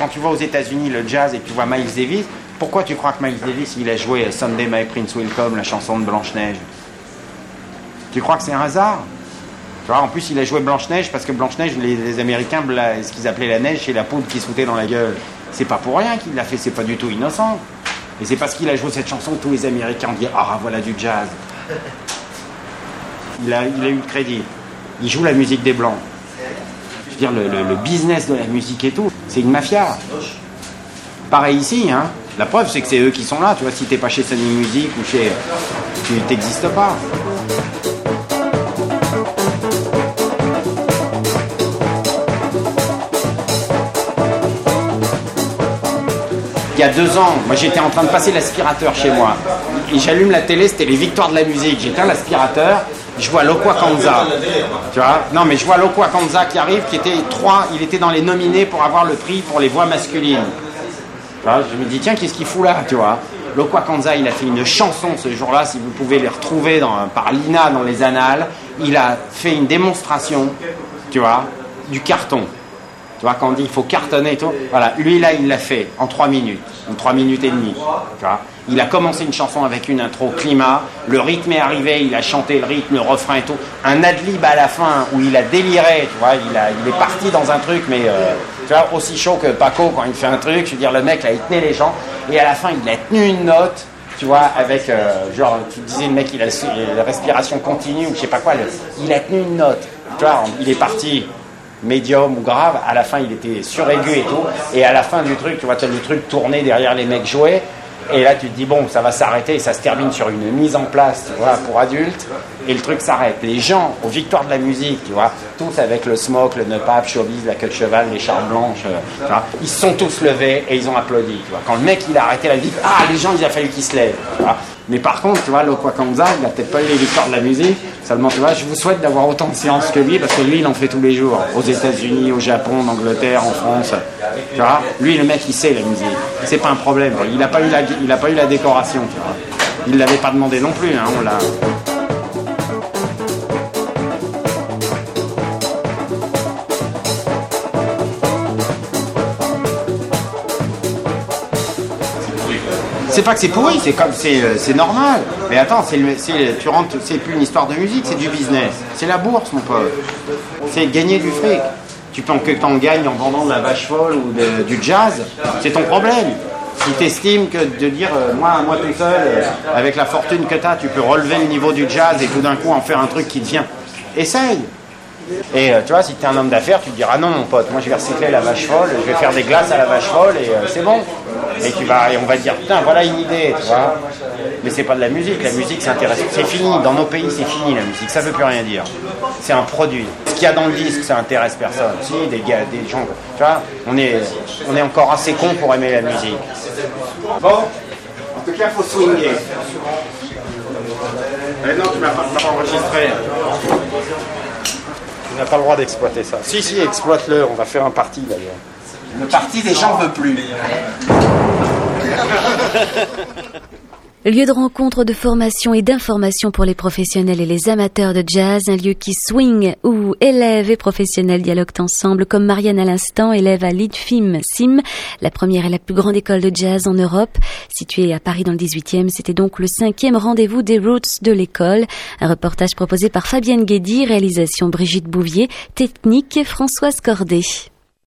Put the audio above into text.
quand tu vas aux États-Unis le jazz et tu vois Miles Davis, pourquoi tu crois que Miles Davis il a joué Sunday My Prince Will Come, la chanson de Blanche-Neige? Tu crois que c'est un hasard? En plus, il a joué Blanche-Neige parce que Blanche-Neige, les, Américains, ce qu'ils appelaient la neige, c'est la poudre qui sautait dans la gueule. C'est pas pour rien qu'il l'a fait, c'est pas du tout innocent. Et c'est parce qu'il a joué cette chanson que tous les Américains ont dit Ah, voilà du jazz. Il a eu le crédit. Il joue la musique des Blancs. Dire, le, business de la musique et tout, c'est une mafia. Pareil ici, hein. La preuve, c'est que c'est eux qui sont là. Tu vois, si t'es pas chez Sony Music ou chez. Tu t'existes pas. il y a deux ans, moi j'étais en train de passer l'aspirateur chez moi. Et j'allume la télé, c'était les victoires de la musique. J'éteins l'aspirateur, je vois Loqua Kanza. Non, mais je vois Loqua Kanza qui arrive, qui était trois, il était dans les nominés pour avoir le prix pour les voix masculines. je me dis, tiens, qu'est-ce qu'il fout là, tu vois Loqua Kanza, il a fait une chanson ce jour-là, si vous pouvez les retrouver par Lina dans les annales. Il a fait une démonstration, tu vois, du carton. Tu vois, quand on dit il faut cartonner et tout, voilà, lui là, il l'a fait en trois minutes, en trois minutes et demie. Il a commencé une chanson avec une intro climat, le rythme est arrivé, il a chanté le rythme, le refrain et tout. Un adlib à la fin où il a déliré, tu vois, il, a, est parti dans un truc, mais euh, tu vois, aussi chaud que Paco quand il fait un truc. Je veux dire, le mec là, il tenait les gens, et à la fin, il a tenu une note, tu vois, avec, euh, genre, tu disais, le mec, il a la respiration continue ou je sais pas quoi, il a tenu une note. Tu vois, il est parti médium ou grave, à la fin il était suraigu et tout, et à la fin du truc, tu vois, as le truc tourné derrière les mecs jouer, et là tu te dis bon, ça va s'arrêter, et ça se termine sur une mise en place, pour adultes, et le truc s'arrête. Les gens, aux victoires de la musique, tu vois, tous avec le smoke, le nepap, showbiz, la queue de cheval, les charmes blanches, euh, ils sont tous levés et ils ont applaudi. Quand le mec il a arrêté la vie, ah les gens il a fallu qu'ils se lèvent. Mais par contre, tu vois, Lokwakanza, il n'a peut-être pas eu les victoires de la musique. Seulement, tu vois, je vous souhaite d'avoir autant de séances que lui, parce que lui, il en fait tous les jours. Aux États-Unis, au Japon, en Angleterre, en France. Tu vois, lui, le mec, il sait la musique. C'est pas un problème. Il n'a pas, eu la, il a pas eu la décoration, tu vois. Il l'avait pas demandé non plus, hein, on l'a. c'est pas que c'est pourri, c'est comme c'est, euh, normal. Mais attends, c'est, tu rentres, c'est plus une histoire de musique, c'est du business. C'est la bourse, mon pote. C'est gagner du fric. Tu penses que t'en gagnes en vendant de la vache folle ou du jazz, c'est ton problème. Si tu estimes que de dire, euh, moi, moi tout seul, euh, avec la fortune que tu as, tu peux relever le niveau du jazz et tout d'un coup en faire un truc qui devient. Essaye. Et tu vois, si tu es un homme d'affaires, tu te diras non, mon pote, moi je vais recycler la vache folle, je vais faire des glaces à la vache folle et c'est bon. Et tu vas, et on va dire, putain, voilà une idée, tu vois. Mais c'est pas de la musique, la musique c'est intéressant. C'est fini, dans nos pays c'est fini la musique, ça veut plus rien dire. C'est un produit. Ce qu'il y a dans le disque, ça intéresse personne. Si, des gars, des gens, tu vois, on est, on est encore assez con pour aimer la musique. Bon, en tout cas, il faut swinguer. Eh non, tu m'as pas, pas enregistré. Tu n'as pas le droit d'exploiter ça. Si, si, exploite-le, on va faire un parti d'ailleurs. Le parti des gens veut plus. Lieu de rencontre, de formation et d'information pour les professionnels et les amateurs de jazz, un lieu qui swing où élèves et professionnels dialoguent ensemble, comme Marianne à l'instant, élève à l'IDFIM SIM, la première et la plus grande école de jazz en Europe, située à Paris dans le 18e. C'était donc le cinquième rendez-vous des Roots de l'école. Un reportage proposé par Fabienne Guédy, réalisation Brigitte Bouvier, technique Françoise Cordet.